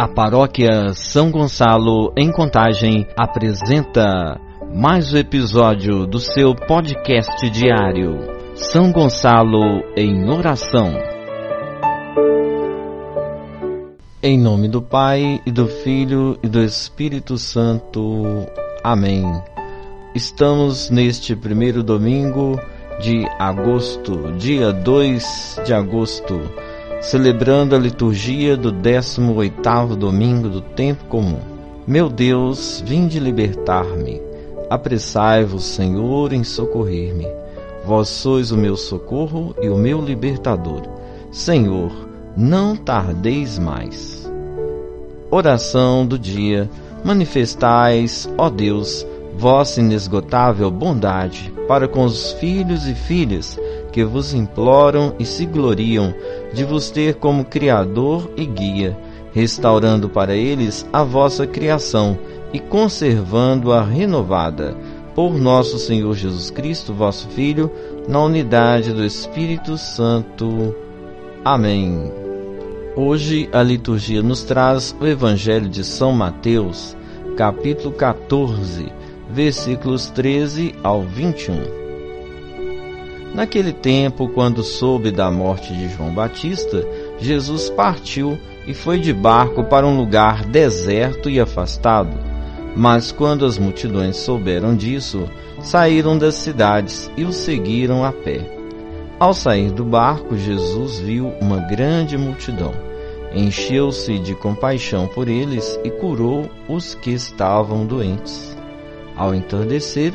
A paróquia São Gonçalo, em Contagem, apresenta mais um episódio do seu podcast diário, São Gonçalo em Oração. Em nome do Pai, e do Filho e do Espírito Santo. Amém. Estamos neste primeiro domingo de agosto, dia 2 de agosto celebrando a liturgia do 18º domingo do tempo comum. Meu Deus, vinde libertar-me. Apressai-vos, Senhor, em socorrer-me. Vós sois o meu socorro e o meu libertador. Senhor, não tardeis mais. Oração do dia. Manifestais, ó Deus, vossa inesgotável bondade para com os filhos e filhas que vos imploram e se gloriam de vos ter como Criador e Guia, restaurando para eles a vossa criação e conservando-a renovada, por nosso Senhor Jesus Cristo, vosso Filho, na unidade do Espírito Santo. Amém. Hoje a liturgia nos traz o Evangelho de São Mateus, capítulo 14, versículos 13 ao 21. Naquele tempo, quando soube da morte de João Batista, Jesus partiu e foi de barco para um lugar deserto e afastado. Mas quando as multidões souberam disso, saíram das cidades e o seguiram a pé. Ao sair do barco, Jesus viu uma grande multidão. Encheu-se de compaixão por eles e curou os que estavam doentes. Ao entardecer,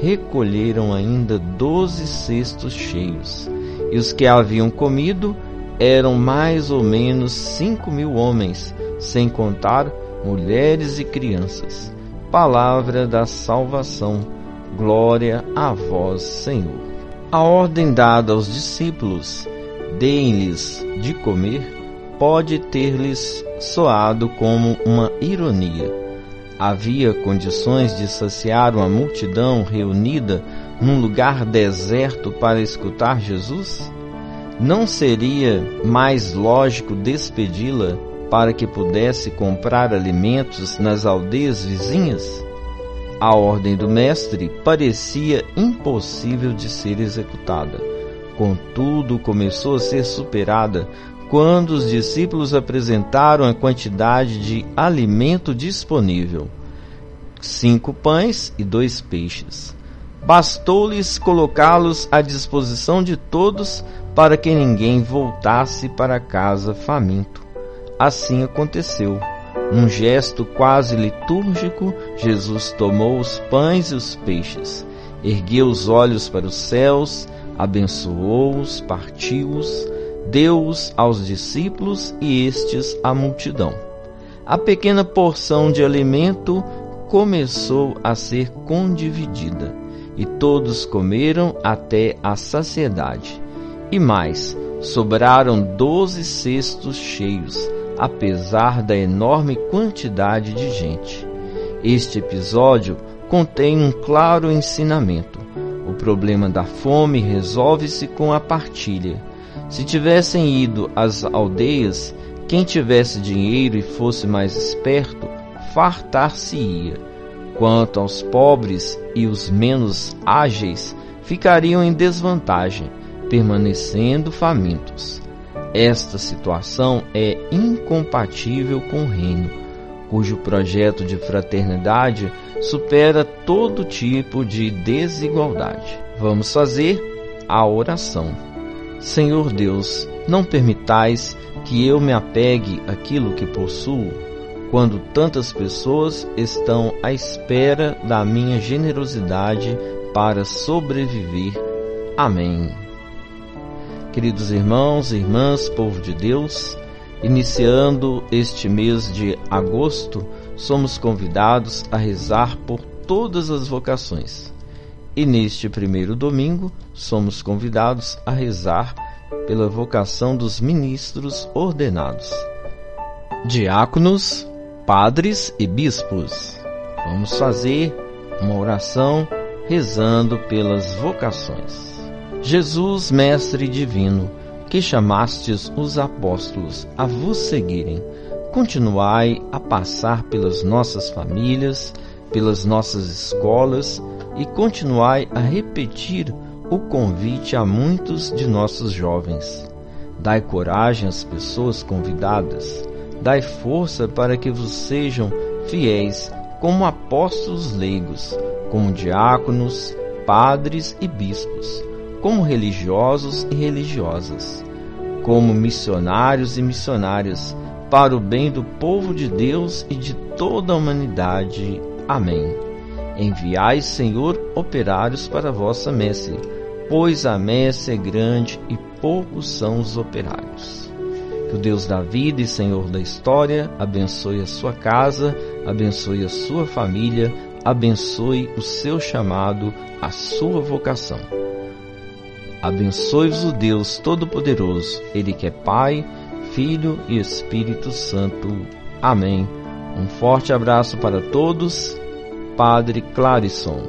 recolheram ainda doze cestos cheios, e os que haviam comido eram mais ou menos cinco mil homens, sem contar mulheres e crianças. Palavra da salvação. Glória a vós, Senhor. A ordem dada aos discípulos, deem-lhes de comer, pode ter-lhes soado como uma ironia havia condições de saciar uma multidão reunida num lugar deserto para escutar Jesus? Não seria mais lógico despedi-la para que pudesse comprar alimentos nas aldeias vizinhas? A ordem do Mestre parecia impossível de ser executada. Contudo, começou a ser superada quando os discípulos apresentaram a quantidade de alimento disponível: cinco pães e dois peixes. Bastou-lhes colocá-los à disposição de todos para que ninguém voltasse para casa faminto. Assim aconteceu. Num gesto quase litúrgico, Jesus tomou os pães e os peixes, ergueu os olhos para os céus, abençoou-os, partiu-os deu-os aos discípulos e estes à multidão. A pequena porção de alimento começou a ser condividida, e todos comeram até a saciedade. E mais, sobraram doze cestos cheios, apesar da enorme quantidade de gente. Este episódio contém um claro ensinamento. O problema da fome resolve-se com a partilha se tivessem ido às aldeias, quem tivesse dinheiro e fosse mais esperto, fartar-se-ia. Quanto aos pobres e os menos ágeis, ficariam em desvantagem, permanecendo famintos. Esta situação é incompatível com o reino. cujo projeto de fraternidade supera todo tipo de desigualdade. Vamos fazer a oração. Senhor Deus, não permitais que eu me apegue àquilo que possuo, quando tantas pessoas estão à espera da minha generosidade para sobreviver. Amém. Queridos irmãos e irmãs, povo de Deus, iniciando este mês de agosto, somos convidados a rezar por todas as vocações. E neste primeiro domingo, somos convidados a rezar pela vocação dos ministros ordenados, diáconos, padres e bispos. Vamos fazer uma oração rezando pelas vocações. Jesus, Mestre Divino, que chamastes os apóstolos a vos seguirem, continuai a passar pelas nossas famílias, pelas nossas escolas e continuai a repetir o convite a muitos de nossos jovens. Dai coragem às pessoas convidadas, dai força para que vos sejam fiéis como apóstolos leigos, como diáconos, padres e bispos, como religiosos e religiosas, como missionários e missionárias, para o bem do povo de Deus e de toda a humanidade. Amém. Enviai, Senhor, operários para a vossa messe, pois a messe é grande e poucos são os operários. Que o Deus da vida e Senhor da história abençoe a sua casa, abençoe a sua família, abençoe o seu chamado, a sua vocação. Abençoe-vos o Deus Todo-Poderoso, Ele que é Pai, Filho e Espírito Santo. Amém. Um forte abraço para todos Padre Clarisson.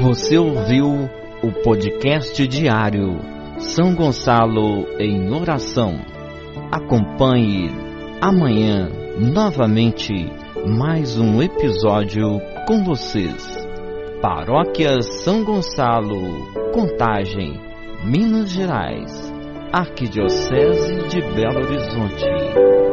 Você ouviu o podcast diário São Gonçalo em Oração. Acompanhe amanhã novamente mais um episódio com vocês. Paróquia São Gonçalo, Contagem, Minas Gerais, Arquidiocese de Belo Horizonte.